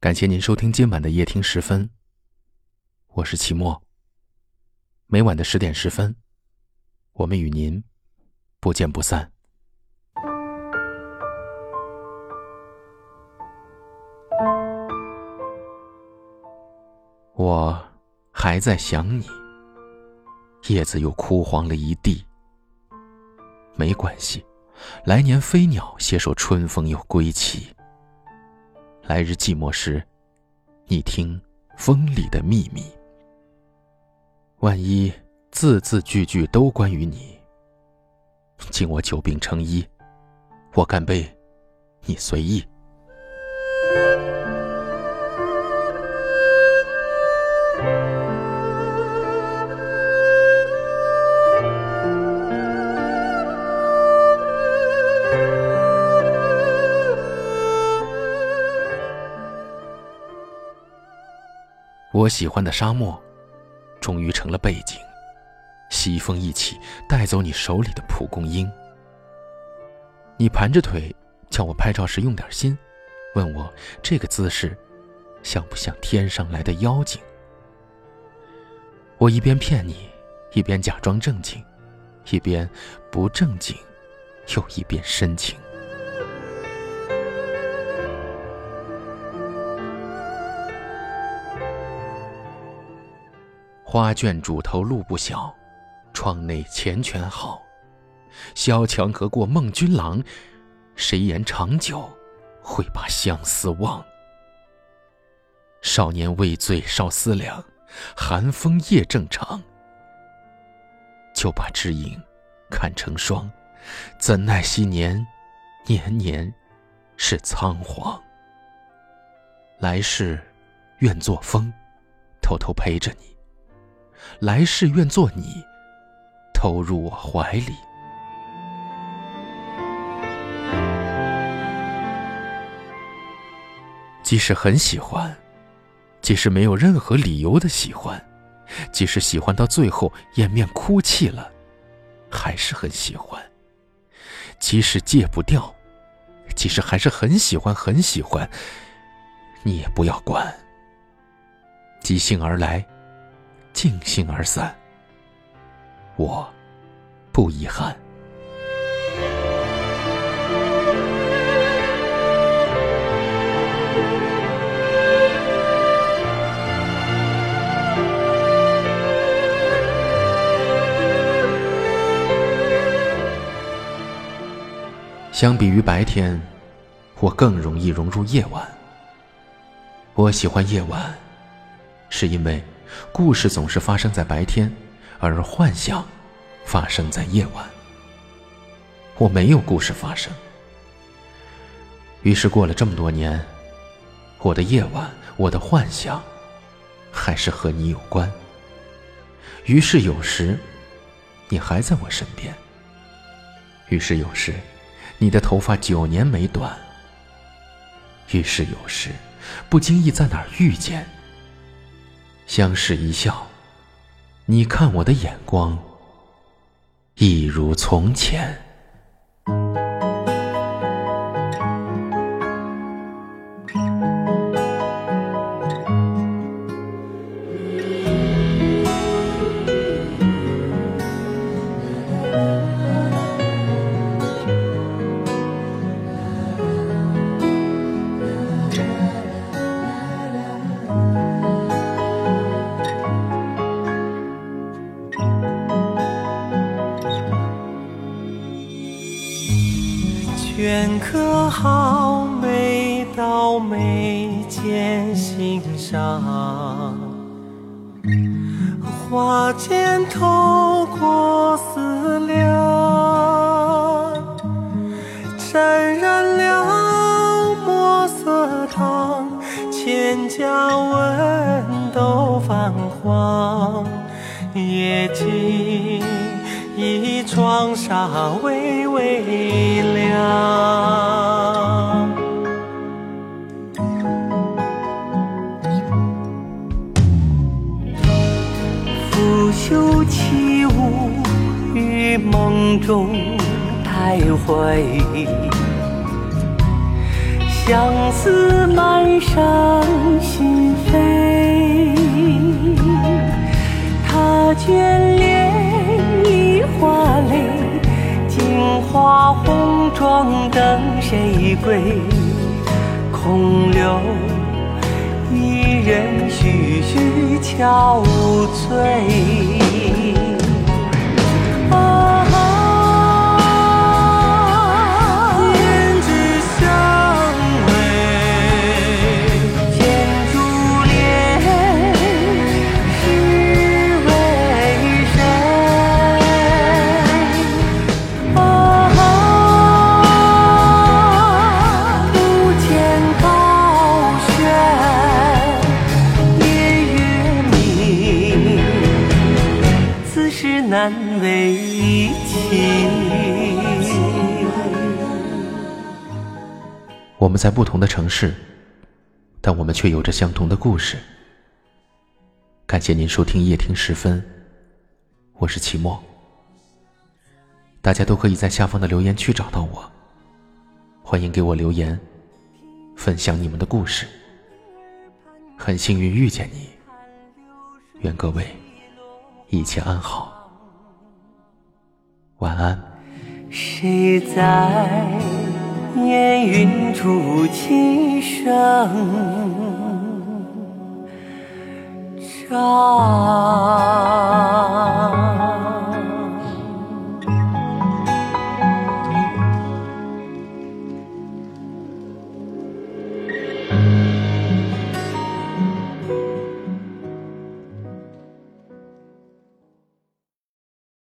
感谢您收听今晚的夜听十分。我是齐墨。每晚的十点十分，我们与您不见不散。我还在想你，叶子又枯黄了一地。没关系，来年飞鸟携手春风又归期。来日寂寞时，你听风里的秘密。万一字字句句都关于你，敬我久病成医，我干杯，你随意。喜欢的沙漠，终于成了背景。西风一起，带走你手里的蒲公英。你盘着腿，叫我拍照时用点心，问我这个姿势，像不像天上来的妖精？我一边骗你，一边假装正经，一边不正经，又一边深情。花卷主头路不小，窗内缱绻好。萧墙隔过梦君郎？谁言长久会把相思忘？少年未醉少思量，寒风夜正长。就把知影看成霜，怎奈昔年年年是仓皇。来世愿做风，偷偷陪着你。来世愿做你，投入我怀里。即使很喜欢，即使没有任何理由的喜欢，即使喜欢到最后掩面哭泣了，还是很喜欢。即使戒不掉，即使还是很喜欢很喜欢，你也不要管。即兴而来。尽兴而散，我不遗憾。相比于白天，我更容易融入夜晚。我喜欢夜晚，是因为。故事总是发生在白天，而幻想发生在夜晚。我没有故事发生，于是过了这么多年，我的夜晚，我的幻想，还是和你有关。于是有时，你还在我身边。于是有时，你的头发九年没短。于是有时，不经意在哪儿遇见。相视一笑，你看我的眼光，一如从前。镌刻好眉到眉间心上，花间透过思量，沾染了墨色汤，千家文都泛黄，夜静。一窗纱微微亮，拂袖起舞于梦中徘徊，相思满山画红妆等谁归？空留伊人徐徐憔悴。难为情。我们在不同的城市，但我们却有着相同的故事。感谢您收听夜听时分，我是齐墨。大家都可以在下方的留言区找到我，欢迎给我留言，分享你们的故事。很幸运遇见你，愿各位一切安好。晚安。谁在烟云处轻声唱？